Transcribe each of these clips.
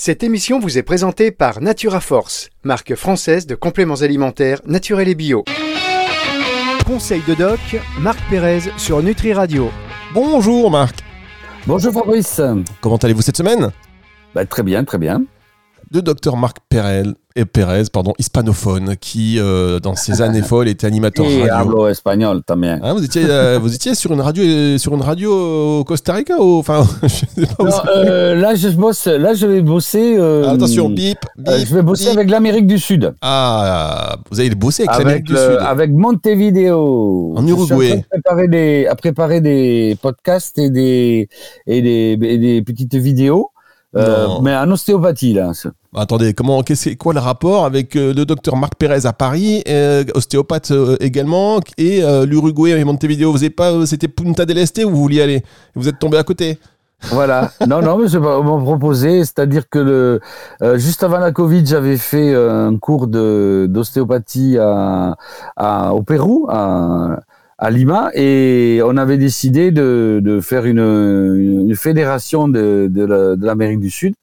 Cette émission vous est présentée par Natura Force, marque française de compléments alimentaires naturels et bio. Conseil de doc, Marc Pérez sur Nutri Radio. Bonjour Marc. Bonjour Fabrice. Comment allez-vous cette semaine? Bah, Très bien, très bien. Le docteur Marc Pérez, et Pérez, pardon, hispanophone, qui euh, dans ses années folles était animateur Et radio. hablo espagnol también. Hein, vous étiez, euh, vous étiez sur une radio, sur une radio au Costa Rica ou enfin, je sais pas où Non, c'est. euh, là, je bosse, là, je vais bosser. euh, Ah, Attention, bip, bip. euh, je vais bosser bip. avec l'Amérique du Sud. Ah, vous allez bosser avec, Avec, l'Amérique du Sud. avec Montevideo. En Je suis Uruguay. train de préparer des, à préparer des podcasts et des, et des, et des petites vidéos. Euh, mais en ostéopathie, là. Attendez, comment, qu'est-ce, c'est quoi le rapport avec euh, le docteur Marc Pérez à Paris, euh, ostéopathe également, et l'Uruguay et Montevideo Vous pas, c'était Punta del Este où vous vouliez aller? Vous êtes tombé à côté Voilà. non, non, mais je vais m'en proposer. C'est-à-dire que le, euh, juste avant la Covid, j'avais fait un cours d'ostéopathie à, à, au Pérou, à, à Lima, et on avait décidé de, de faire une, une fédération de, de, la- de l'Amérique du Sud.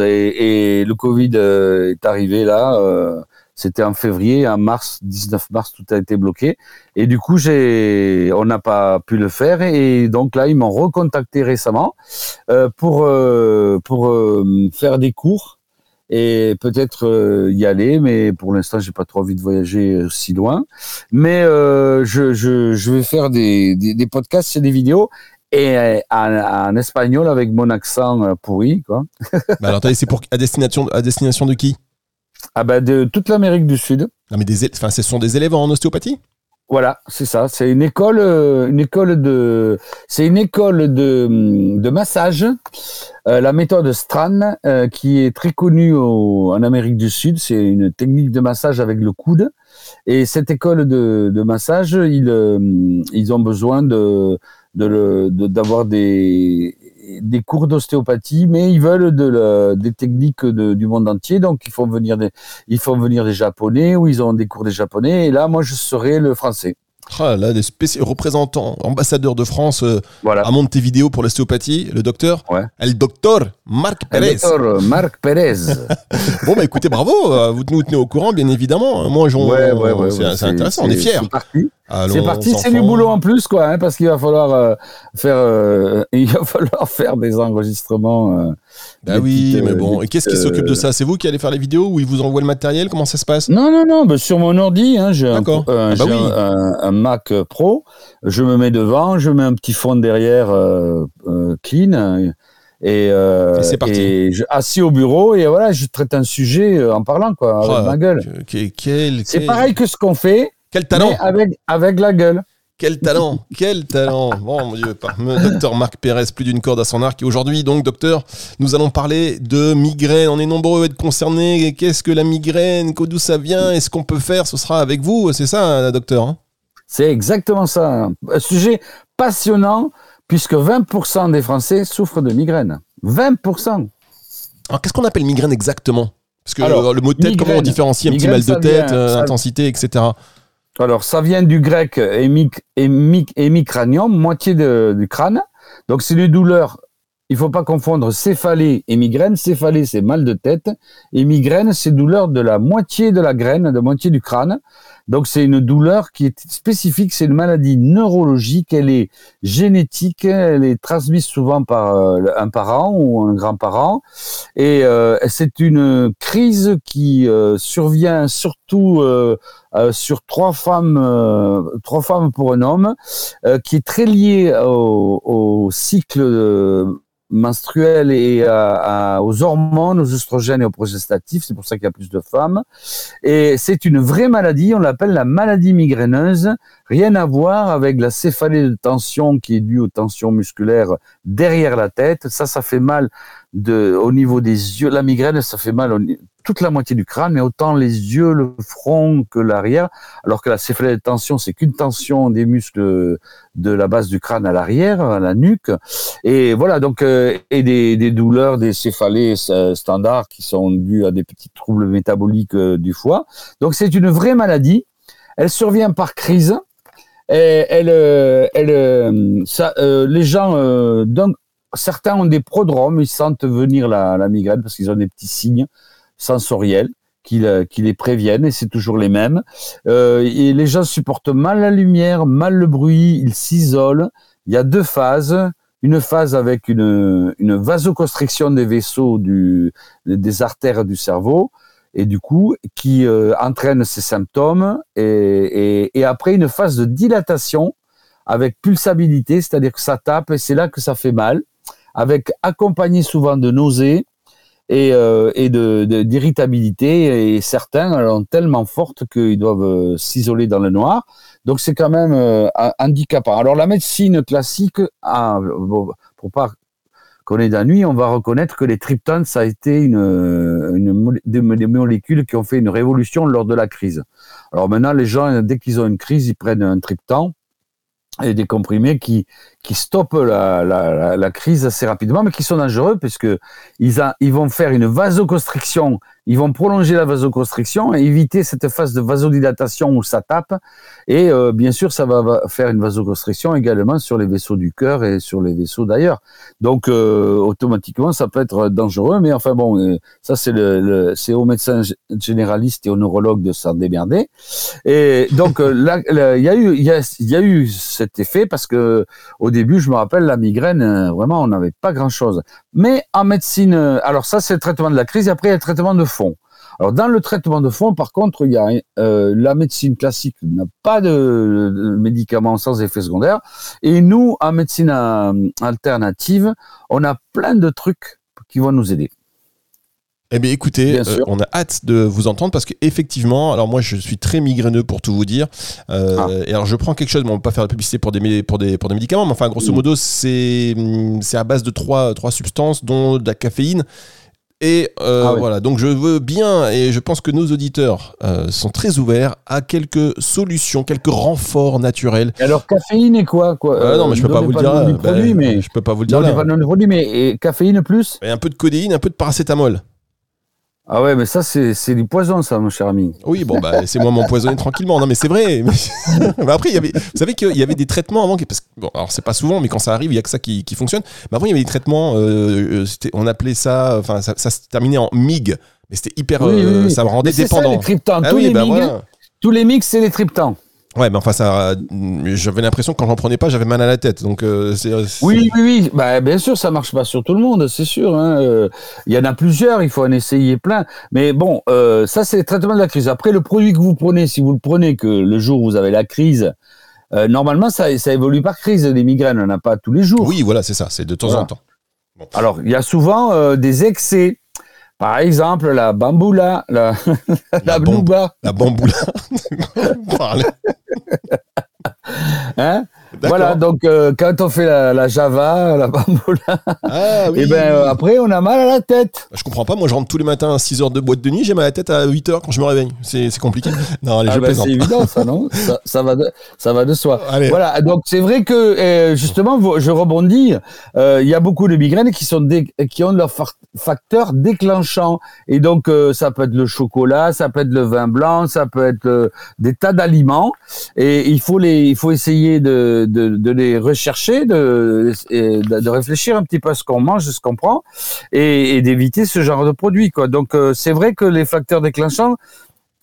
Et, le Covid euh, est arrivé là. euh, c'était en février, en mars, 19 mars, tout a été bloqué. Et du coup, j'ai, on n'a pas pu le faire. Et donc là, ils m'ont recontacté récemment euh, pour pour faire des cours et peut-être euh, y aller. Mais pour l'instant, j'ai pas trop envie de voyager si loin. Mais euh, je, je je vais faire des des, des podcasts et des vidéos. Et euh, en, en espagnol avec mon accent euh, pourri, quoi. bah alors, c'est pour à destination, à destination de qui? Ah ben de toute l'Amérique du Sud. Non, mais des, enfin, ce sont des élèves en ostéopathie? Voilà, c'est ça. C'est une école, euh, une école de, c'est une école de, de massage. Euh, la méthode Stran, euh, qui est très connue en Amérique du Sud, c'est une technique de massage avec le coude. Et cette école de, de massage, ils, ils ont besoin de, de- d'avoir des, des cours d'ostéopathie, mais ils veulent de la- des techniques de- du monde entier. Donc, ils font venir des, ils font venir des japonais ou ils ont des cours des japonais. Et là, moi, je serai le français. Ah, là, des représentants, ambassadeurs de France euh, Voilà. à Montevideo pour l'ostéopathie, le docteur, Ouais. el docteur Marc Le Pérez. docteur Marc Pérez. Bon, bah écoutez, bravo, euh, vous nous tenez au courant, bien évidemment. Moi, j'en- Ouais, ouais, ouais, c'est intéressant, on est fiers. C'est parti. C'est parti, c'est du boulot en plus, quoi, hein, parce qu'il va falloir euh, faire, euh, il va falloir faire des enregistrements. Euh, Bah oui, petites, mais euh, bon. Et qu'est-ce qui s'occupe de euh, ça? C'est vous qui allez faire les vidéos ou ils vous envoient le matériel? Comment ça se passe? Non, non, non, bah, sur mon ordi, hein, j'ai un, D'accord. un- Ah bah oui. un- un Mac Pro. Je me mets devant, je mets un petit fond derrière euh, euh, clean. euh, Et, euh, Et c'est parti. et je, assis au bureau et voilà, je traite un sujet euh, en parlant quoi, avec Oh, ma gueule. que- que- quel, C'est quel- pareil que ce qu'on fait, Quel talent mais avec avec la gueule. Quel talent Quel talent Bon, mon Dieu, docteur Marc Pérez, plus d'une corde à son arc. Et aujourd'hui, donc, docteur, nous allons parler de migraine. On est nombreux à être concernés. Qu'est-ce que la migraine? D'où ça vient? Et ce qu'on peut faire? Ce sera avec vous, c'est ça, docteur hein? C'est exactement ça. Un sujet passionnant puisque 20% des Français souffrent de migraine. 20%. Alors, qu'est-ce qu'on appelle migraine exactement? Parce que Alors, euh, le mot tête, comment on différencie un petit mal de tête, vient- euh, intensité, etc. Alors, ça vient du grec hémic, hémic, hémicranium, moitié de- du crâne. Donc, c'est une douleur. Il faut pas confondre céphalée et migraine. Céphalée, c'est mal de tête. Et migraine, c'est douleur de la moitié de la graine, de la moitié du crâne. Donc, c'est une douleur qui est spécifique. C'est une maladie neurologique. Elle est génétique. Elle est transmise souvent par euh, un parent ou un grand-parent. Et euh, c'est une crise qui euh, survient surtout euh, euh, sur trois femmes, euh, trois femmes pour un homme, qui est très lié au, au cycle euh, menstruel et à- aux hormones, aux oestrogènes et aux progestatifs. C'est pour ça qu'il y a plus de femmes. Et c'est une vraie maladie. On l'appelle la maladie migraineuse. Rien à voir avec la céphalée de tension qui est due aux tensions musculaires derrière la tête. Ça, ça fait mal au niveau des yeux. La migraine, ça fait mal au toute la moitié du crâne, mais autant les yeux, le front que l'arrière. Alors que la céphalée de tension, c'est qu'une tension des muscles de la base du crâne à l'arrière, à la nuque. Et voilà, donc, euh, et des, douleurs, des céphalées euh, standards qui sont dues à des petits troubles métaboliques euh, du foie. Donc, c'est une vraie maladie. Elle survient par crise. Et elle, les gens, d'un certains ont des prodromes, ils sentent venir la, la migraine parce qu'ils ont des petits signes sensoriels qui, qui les préviennent et c'est toujours les mêmes. Euh, et les gens supportent mal la lumière, mal le bruit, ils s'isolent. Il y a deux phases. Une phase avec une, une vasoconstriction des vaisseaux du, des artères du cerveau et du coup qui euh, entraîne ces symptômes et, et, et, après une phase de dilatation avec pulsabilité, c'est-à-dire que ça tape et c'est là que ça fait mal, avec accompagné souvent de nausées et, euh, d'irritabilité et certains sont tellement fortes qu'ils doivent euh, s'isoler dans le noir. Donc c'est quand même euh, handicapant. Alors la médecine classique, ah, pour pas qu'on ait nuit, on va reconnaître que les triptanes, ça a été une, une, des molécules qui ont fait une révolution lors de la crise. Alors maintenant, les gens, dès qu'ils ont une crise, ils prennent un triptan et des comprimés qui, qui stoppent la, la, crise assez rapidement, mais qui sont dangereux puisque ils, a, ils vont faire une vasoconstriction ils vont prolonger la vasoconstriction et éviter cette phase de vasodilatation où ça tape. Et euh, bien sûr, ça va faire une vasoconstriction également sur les vaisseaux du cœur et sur les vaisseaux d'ailleurs. Donc, euh, automatiquement, ça peut être dangereux. Mais enfin bon, euh, ça c'est le, le c'est aux médecins généralistes et aux neurologues de s'en démerder. Et donc il y a eu, il y y a eu cet effet parce que au début, je me rappelle la migraine, vraiment, on n'avait pas grand chose. Mais en médecine, alors ça c'est le traitement de la crise. Et après, il y a le traitement de alors dans le traitement de fond, par contre, il y a euh, la médecine classique n'a pas de, médicaments sans effet secondaire, et nous en médecine euh, alternative, on a plein de trucs qui vont nous aider. Eh bien, écoutez, euh, on a hâte de vous entendre parce qu'effectivement, alors moi, je suis très migraineux pour tout vous dire. Ah. Et alors, je prends quelque chose, mais on va pas faire de publicité pour des, pour des, pour des médicaments, mais enfin, grosso mm. modo, c'est à base de trois, trois substances, dont de la caféine et euh, ah voilà, donc je veux bien, et je pense que nos auditeurs euh, sont très ouverts à quelques solutions, quelques renforts naturels. alors caféine et quoi, quoi euh, Non, mais je peux pas vous le dire. Produit, mais... Je peux pas vous le dire. Là. Pas produit, mais et caféine plus? Et Un peu de codéine, un peu de paracétamol. Ah ouais, mais ça, c'est du poison, ça, mon cher ami. Oui, bon, bah, c'est moi m'empoisonner tranquillement. Non, mais c'est vrai. Mais... après, il y avait, vous savez qu'il y avait des traitements avant, parce que, bon, alors c'est pas souvent, mais quand ça arrive, il y a que ça qui, qui fonctionne. Mais avant, il y avait des traitements, euh, euh on appelait ça, enfin, ça, ça, se terminait en MIG, mais c'était hyper, oui, oui, oui. ça me rendait dépendant. Ça, les triptans. Ah tous, les bah, MIG, voilà. tous les MIG, c'est les triptans. Ouais, mais enfin, ça, j'avais l'impression que quand j'en prenais pas, j'avais mal à la tête. Donc, euh, c'est, Oui, oui, oui. Bah, bien sûr, ça marche pas sur tout le monde, c'est sûr. Hein. Euh, il y en a plusieurs, il faut en essayer plein. Mais bon, euh, ça, c'est le traitement de la crise. Après, le produit que vous prenez, si vous le prenez que le jour où vous avez la crise, euh, normalement, ça, ça évolue par crise. Les migraines, on n'a pas tous les jours. Oui, voilà, c'est ça. C'est de temps en temps. Bon. Alors, il y a souvent euh, des excès. Par exemple, la bamboula, la, la, la blouba. La bamboula. hein? Voilà, donc euh, quand on fait la, la Java, la bamboula, ah, oui. et ben euh, après on a mal à la tête. Bah, je comprends pas, moi je rentre tous les matins à 6 heures de boîte de nuit, j'ai mal à la tête à 8 heures quand je me réveille. C'est compliqué. Non, allez, ah je ben, C'est évident ça, non? Ça, ça, va de, ça va de soi. Allez. Voilà, donc c'est vrai que euh, justement, je rebondis, euh, il y a beaucoup de migraines qui, sont dé, qui ont leur facteur déclenchant. Et donc euh, ça peut être le chocolat, ça peut être le vin blanc, ça peut être des tas d'aliments. Et il faut, les, il faut essayer de de, les rechercher, de, de, réfléchir un petit peu à ce qu'on mange, ce qu'on prend, et, d'éviter ce genre de produits. Quoi. Donc euh, c'est vrai que les facteurs déclenchants,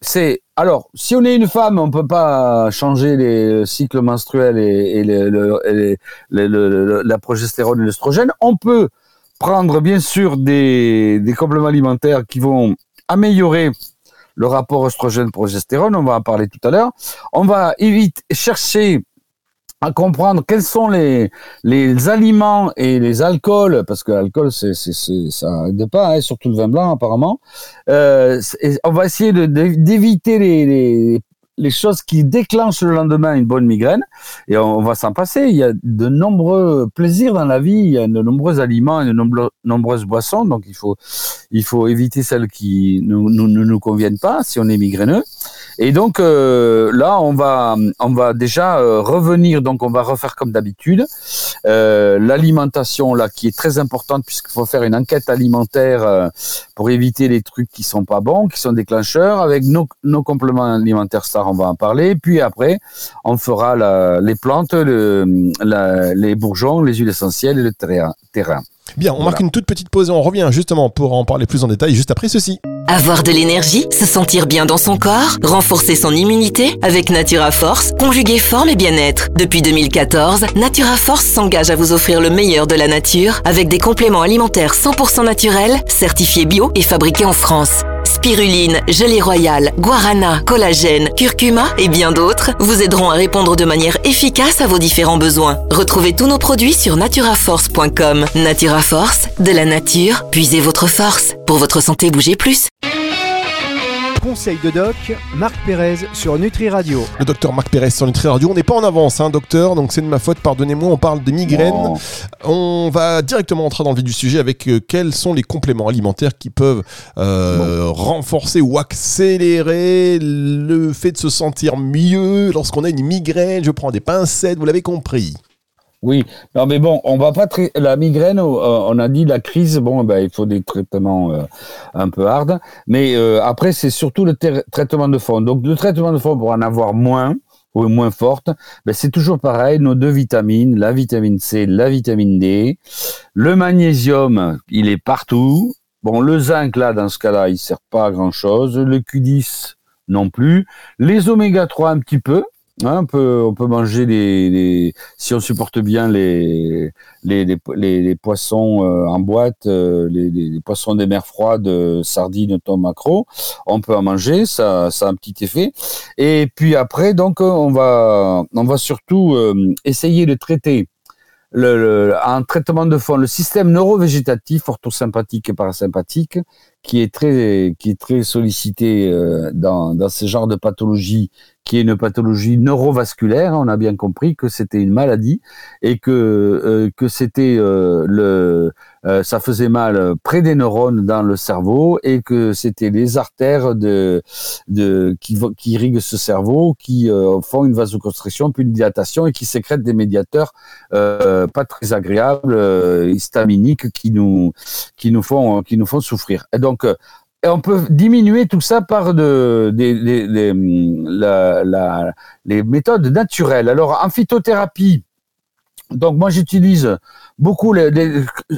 c'est alors si on est une femme, on peut pas changer les cycles menstruels et, et, la progestérone et l'estrogène. On peut prendre bien sûr des, des compléments alimentaires qui vont améliorer le rapport oestrogène-progestérone, on va en parler tout à l'heure. On va éviter chercher à comprendre quels sont les, les aliments et les alcools, parce que l'alcool, c'est, ça aide pas, hein, surtout le vin blanc apparemment. Euh, on va essayer de, d'éviter les, les choses qui déclenchent le lendemain une bonne migraine, et on, va s'en passer. Il y a de nombreux plaisirs dans la vie, il y a de nombreux aliments et de nombreuses boissons, donc il faut, il faut éviter celles qui ne nous, nous, conviennent pas si on est migraineux. Et donc euh, là, on va, on va déjà euh, revenir. Donc, on va refaire comme d'habitude euh, l'alimentation là, qui est très importante puisqu'il faut faire une enquête alimentaire pour éviter les trucs qui sont pas bons, qui sont déclencheurs. Avec nos, nos compléments alimentaires on va en parler. Puis après, on fera la, les plantes, le, la, les bourgeons, les huiles essentielles et le terrain. terrain. Bien, on marque une toute petite pause et on revient justement pour en parler plus en détail juste après ceci. Avoir de l'énergie, se sentir bien dans son corps, renforcer son immunité avec Natura Force, conjuguer forme et bien-être. Depuis 2014, Natura Force s'engage à vous offrir le meilleur de la nature avec des compléments alimentaires 100% naturels, certifiés bio et fabriqués en France. Spiruline, gelée royale, guarana, collagène, curcuma et bien d'autres vous aideront à répondre de manière efficace à vos différents besoins. Retrouvez tous nos produits sur naturaforce.com. Natura Force, de la nature, puisez votre force. Pour votre santé, bougez plus. Conseil de doc, Marc Pérez sur Nutri Radio. Le docteur Marc Pérez sur Nutri Radio. On n'est pas en avance, hein, docteur, donc c'est de ma faute, pardonnez-moi. On parle de migraines. On va directement entrer dans le vif du sujet avec euh, quels sont les compléments alimentaires qui peuvent euh, renforcer ou accélérer le fait de se sentir mieux lorsqu'on a une migraine. Je prends des pincettes, vous l'avez compris. Oui, non mais bon, on va pas tra- la migraine. euh, on a dit la crise. Bon, ben il faut des traitements euh, un peu hard. Mais euh, après, c'est surtout le traitement de fond. Donc le traitement de fond pour en avoir moins ou moins forte, ben, c'est toujours pareil. Nos deux vitamines, la vitamine C, la vitamine D, le magnésium, il est partout. Bon, le zinc là, dans ce cas-là, il sert pas à grand chose. Le Q10 non plus. Les oméga 3 un petit peu. On peut manger les si on supporte bien les poissons euh, en boîte, euh, les, poissons des mers froides, euh, sardines, thon, maquereau, on peut en manger, ça a un petit effet. Et puis après donc on va surtout essayer de traiter un traitement de fond, le système neurovégétatif, orthosympathique et parasympathique, qui est très, sollicité dans, dans ce genre de pathologie, qui est une pathologie neurovasculaire. On a bien compris que c'était une maladie et que euh, que c'était euh, le, euh, ça faisait mal près des neurones dans le cerveau et que c'était les artères de, de qui, qui irriguent ce cerveau qui font une vasoconstriction puis une dilatation et qui sécrètent des médiateurs pas très agréables, histaminiques qui nous qui nous font qui nous font souffrir. Et donc on peut diminuer tout ça par hum, les méthodes naturelles. Alors en phytothérapie, donc moi j'utilise beaucoup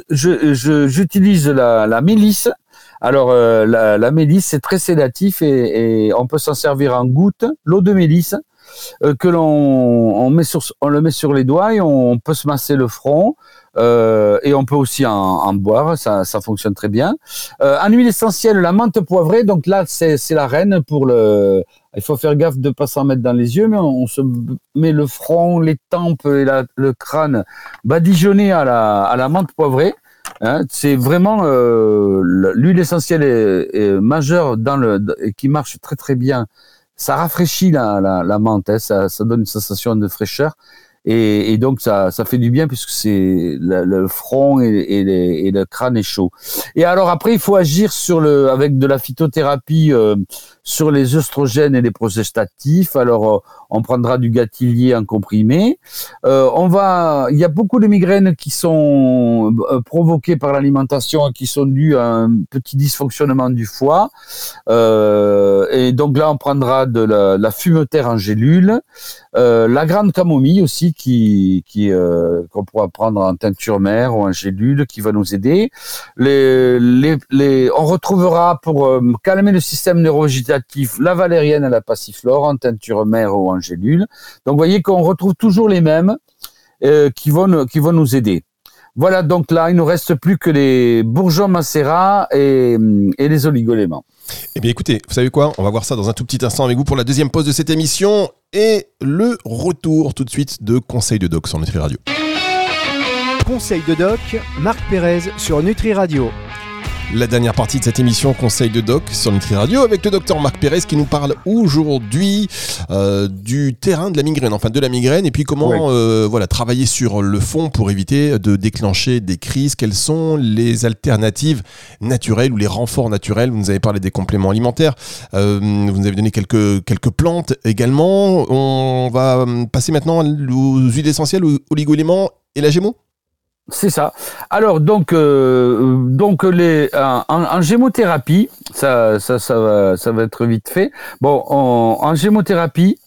j'utilise la, mélisse. Alors euh, la, mélisse c'est très sédatif et, on peut s'en servir en goutte. L'eau de mélisse euh, que l'on on met sur on le met sur les doigts et on peut se masser le front euh, et on peut aussi en, boire. Ça, fonctionne très bien. Euh, en huile essentielle, la menthe poivrée. Donc là c'est la reine pour le. Il faut faire gaffe de pas s'en mettre dans les yeux, mais on, se met le front, les tempes et le crâne badigeonné à la, à menthe poivrée. Hein, c'est vraiment euh, le- l'huile essentielle est, majeure dans le et qui marche très très bien. Ça rafraîchit la, la, menthe, hein, ça donne une sensation de fraîcheur et, et donc ça, ça fait du bien puisque c'est le, le front et, les- et le crâne est chaud. Et alors après il faut agir sur le avec de la phytothérapie euh, sur les œstrogènes et les progestatifs. Alors euh, on prendra du gâtillier en comprimé. Euh, on va, il y a beaucoup de migraines qui sont euh, provoquées par l'alimentation et qui sont dues à un petit dysfonctionnement du foie. Euh, et donc là, on prendra de la, la fumeterre en gélule, la grande camomille aussi qui, qu'on pourra prendre en teinture mère ou en gélule, qui va nous aider. On retrouvera pour calmer le système neurovégétatif la valérienne et la passiflore en teinture mère ou en gélule. Donc, vous voyez qu'on retrouve toujours les mêmes euh, qui, vont, nous- qui vont nous aider. Voilà, donc là, il ne nous reste plus que les bourgeons macérats et, et les oligoléments. Eh bien écoutez, vous savez quoi? On va voir ça dans un tout petit instant avec vous pour la deuxième pause de cette émission et le retour tout de suite de Conseil de Doc sur Nutri Radio. Conseil de doc, Marc Pérez sur Nutri Radio. La dernière partie de cette émission Conseil de Doc sur Nutri Radio avec le docteur Marc Pérez qui nous parle aujourd'hui euh, du terrain de la migraine, enfin de la migraine, et puis comment euh, voilà travailler sur le fond pour éviter de déclencher des crises. Quelles sont les alternatives naturelles ou les renforts naturels? Vous nous avez parlé des compléments alimentaires, euh, vous nous avez donné quelques, quelques plantes également. On va passer maintenant aux huiles essentielles, aux oligo-éléments et la gémeaux c'est ça. Alors donc euh, donc les en, gémothérapie, ça ça ça va ça va être vite fait. Bon, en, gémothérapie,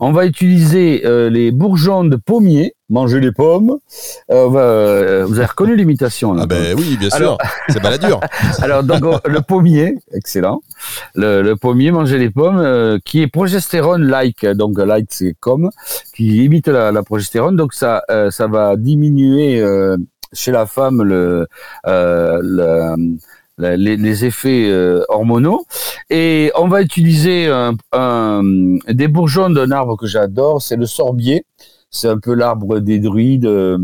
on va utiliser euh, les bourgeons de pommier, manger les pommes. Euh, vous avez reconnu l'imitation Ah ben oui, bien sûr. C'est. Alors donc le pommier, excellent. Le, pommier, manger les pommes, qui est progestérone like. Donc like c'est comme qui imite la, la progestérone. Donc ça ça va diminuer chez la femme le, euh, les, effets euh, hormonaux. Et on va utiliser un, des bourgeons d'un arbre que j'adore, c'est le sorbier. C'est un peu l'arbre des druides. Euh,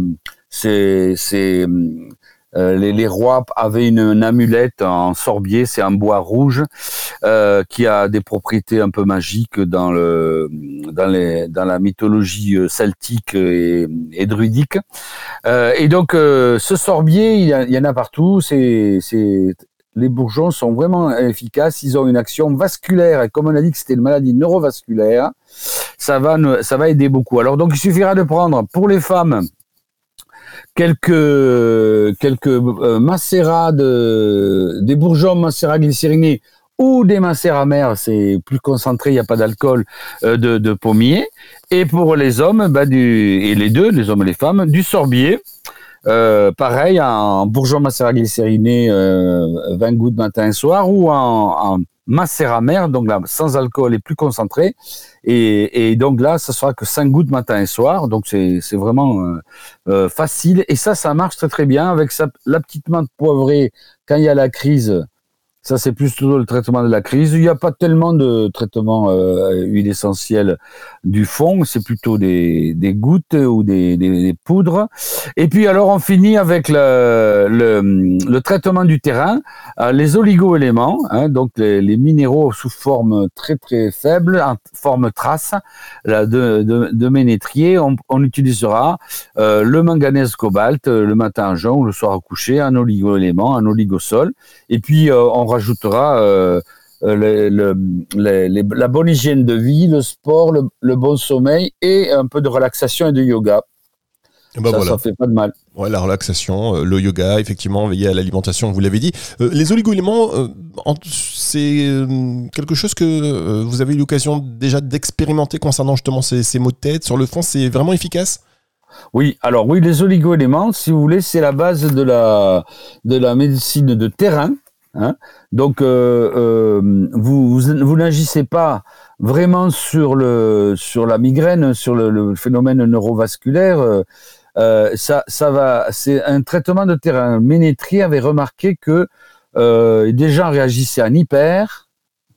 euh, les, rois avaient une, amulette en sorbier, c'est un bois rouge euh, qui a des propriétés un peu magiques dans la mythologie celtique et, druidique. et donc ce sorbier, il y, en a partout. Les bourgeons sont vraiment efficaces. Ils ont une action vasculaire. Et comme on a dit que c'était une maladie neurovasculaire, ça va, aider beaucoup. Alors donc, il suffira de prendre pour les femmes quelques quelques euh, macérats de des bourgeons macérats glycérinés ou des macérats amers, c'est plus concentré, il n'y a pas d'alcool, euh, de, de pommier. Et pour les hommes, bah, et les deux, les hommes et les femmes, du sorbier. Euh, pareil, en bourgeon macérat glycériné, 20 gouttes matin et soir, ou en, en macérat donc là, sans alcool et plus concentré. Et, donc là, ça sera que 5 gouttes matin et soir. Donc c'est vraiment euh, euh, facile. Et ça, ça marche très très bien avec la petite menthe poivrée quand il y a la crise ça, c'est plus plutôt le traitement de la crise. Il n'y a pas tellement de traitement euh, huile essentielle du fond, c'est plutôt des, des, gouttes ou des, des, poudres. Et puis alors, on finit avec le, le, traitement du terrain, euh, les oligo-éléments, hein, donc les, minéraux sous forme très très faible, en forme trace là, de, de, ménétrier. On, utilisera euh, le manganèse cobalt le matin à jeun ou le soir au coucher, un oligo-élément, un oligosol. Et puis, euh, on rajoutera euh, euh, la bonne hygiène de vie, le sport, le, bon sommeil et un peu de relaxation et de yoga. Ben ça, fait pas de mal. Ouais, la relaxation, euh, le yoga, effectivement, veiller à l'alimentation, vous l'avez dit. les oligo-éléments, c'est quelque chose que vous avez eu l'occasion déjà d'expérimenter concernant justement ces, ces maux de tête. Sur le fond, c'est vraiment efficace? Oui, alors oui, les oligo-éléments, si vous voulez, c'est la base de la, de la médecine de terrain. Hein. Donc, euh, euh, vous, vous, n'agissez pas vraiment sur, le, sur la migraine, sur le, phénomène neurovasculaire. Euh, ça, ça va, c'est un traitement de terrain. Ménétrie avait remarqué que des gens réagissaient en hyper,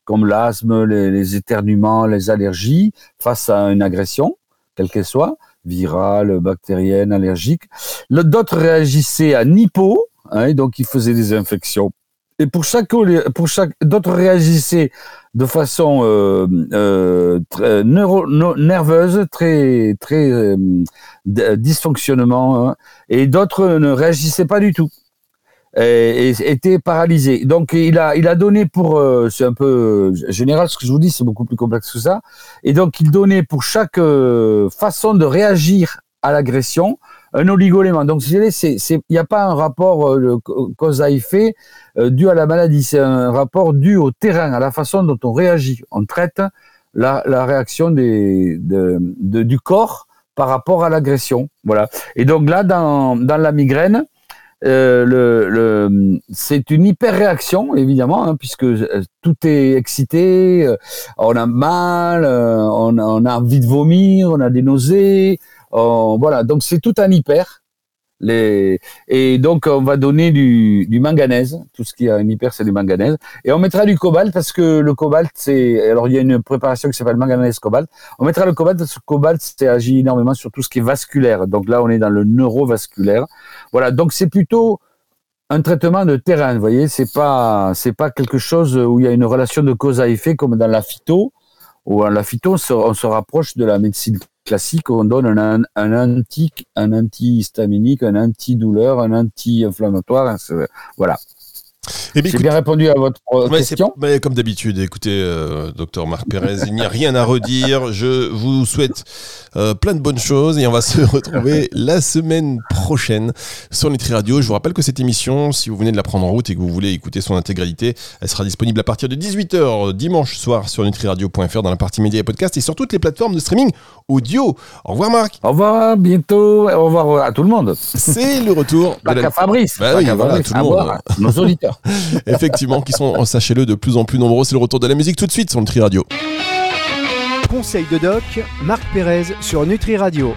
comme l'asthme, les, les, éternuements, les allergies, face à une agression, quelle qu'elle soit, virale, bactérienne, allergique. D'autres réagissaient à hypo, hein, donc ils faisaient des infections et pour chaque, pour chaque, d'autres réagissaient de façon euh, euh, très neuro, nerveuse, très très euh, dysfonctionnement, hein, et d'autres ne réagissaient pas du tout et, étaient paralysés. Donc il a il a donné pour c'est un peu général ce que je vous dis, c'est beaucoup plus complexe que ça. Et donc il donnait pour chaque façon de réagir à l'agression un oligolément. Donc, il n'y a pas un rapport euh, cause à effet euh, dû à la maladie, c'est un rapport dû au terrain, à la façon dont on réagit. On traite la, réaction du corps par rapport à l'agression. Voilà. Et donc là, dans, la migraine, euh, c'est une hyper-réaction, évidemment, hein, puisque euh, tout est excité, on a mal, on, a envie de vomir, on a des nausées, voilà, donc c'est tout un hyper. Et donc on va donner du, manganèse, tout ce qui a un hyper c'est du manganèse, et on mettra du cobalt parce que le cobalt c'est, alors il y a une préparation qui s'appelle manganèse cobalt, on mettra le cobalt parce que le cobalt c'est agit énormément sur tout ce qui est vasculaire, donc là on est dans le neurovasculaire, voilà, donc c'est plutôt un traitement de terrain. Vous voyez, c'est pas c'est pas quelque chose où il y a une relation de cause à effet comme dans la phyto. Où la phyto, on se rapproche de la médecine classique. On donne un, un anti un antihistaminique, un antidouleur, un anti-inflammatoire. Voilà. Eh J'ai bien répondu à votre question. Mais comme d'habitude, écoutez, euh, docteur Marc Pérez, il n'y a rien à redire. Je vous souhaite euh, plein de bonnes choses et on va se retrouver la semaine prochaine sur Nutri Radio. Je vous rappelle que cette émission, si vous venez de la prendre en route et que vous voulez écouter son intégralité, elle sera disponible à partir de 18h dimanche soir sur nutriradio.fr dans la partie médias et podcast et sur toutes les plateformes de streaming audio. Au revoir Marc. Au revoir, bientôt. Au revoir à tout le monde. C'est le retour. Pas qu'à Fabrice. Bah oui, voilà, tout le monde. nos Effectivement, qui sont, sachez-le, de plus en plus nombreux. C'est le retour de la musique tout de suite sur Nutri Radio. Conseil de doc, Marc Pérez sur Nutri Radio.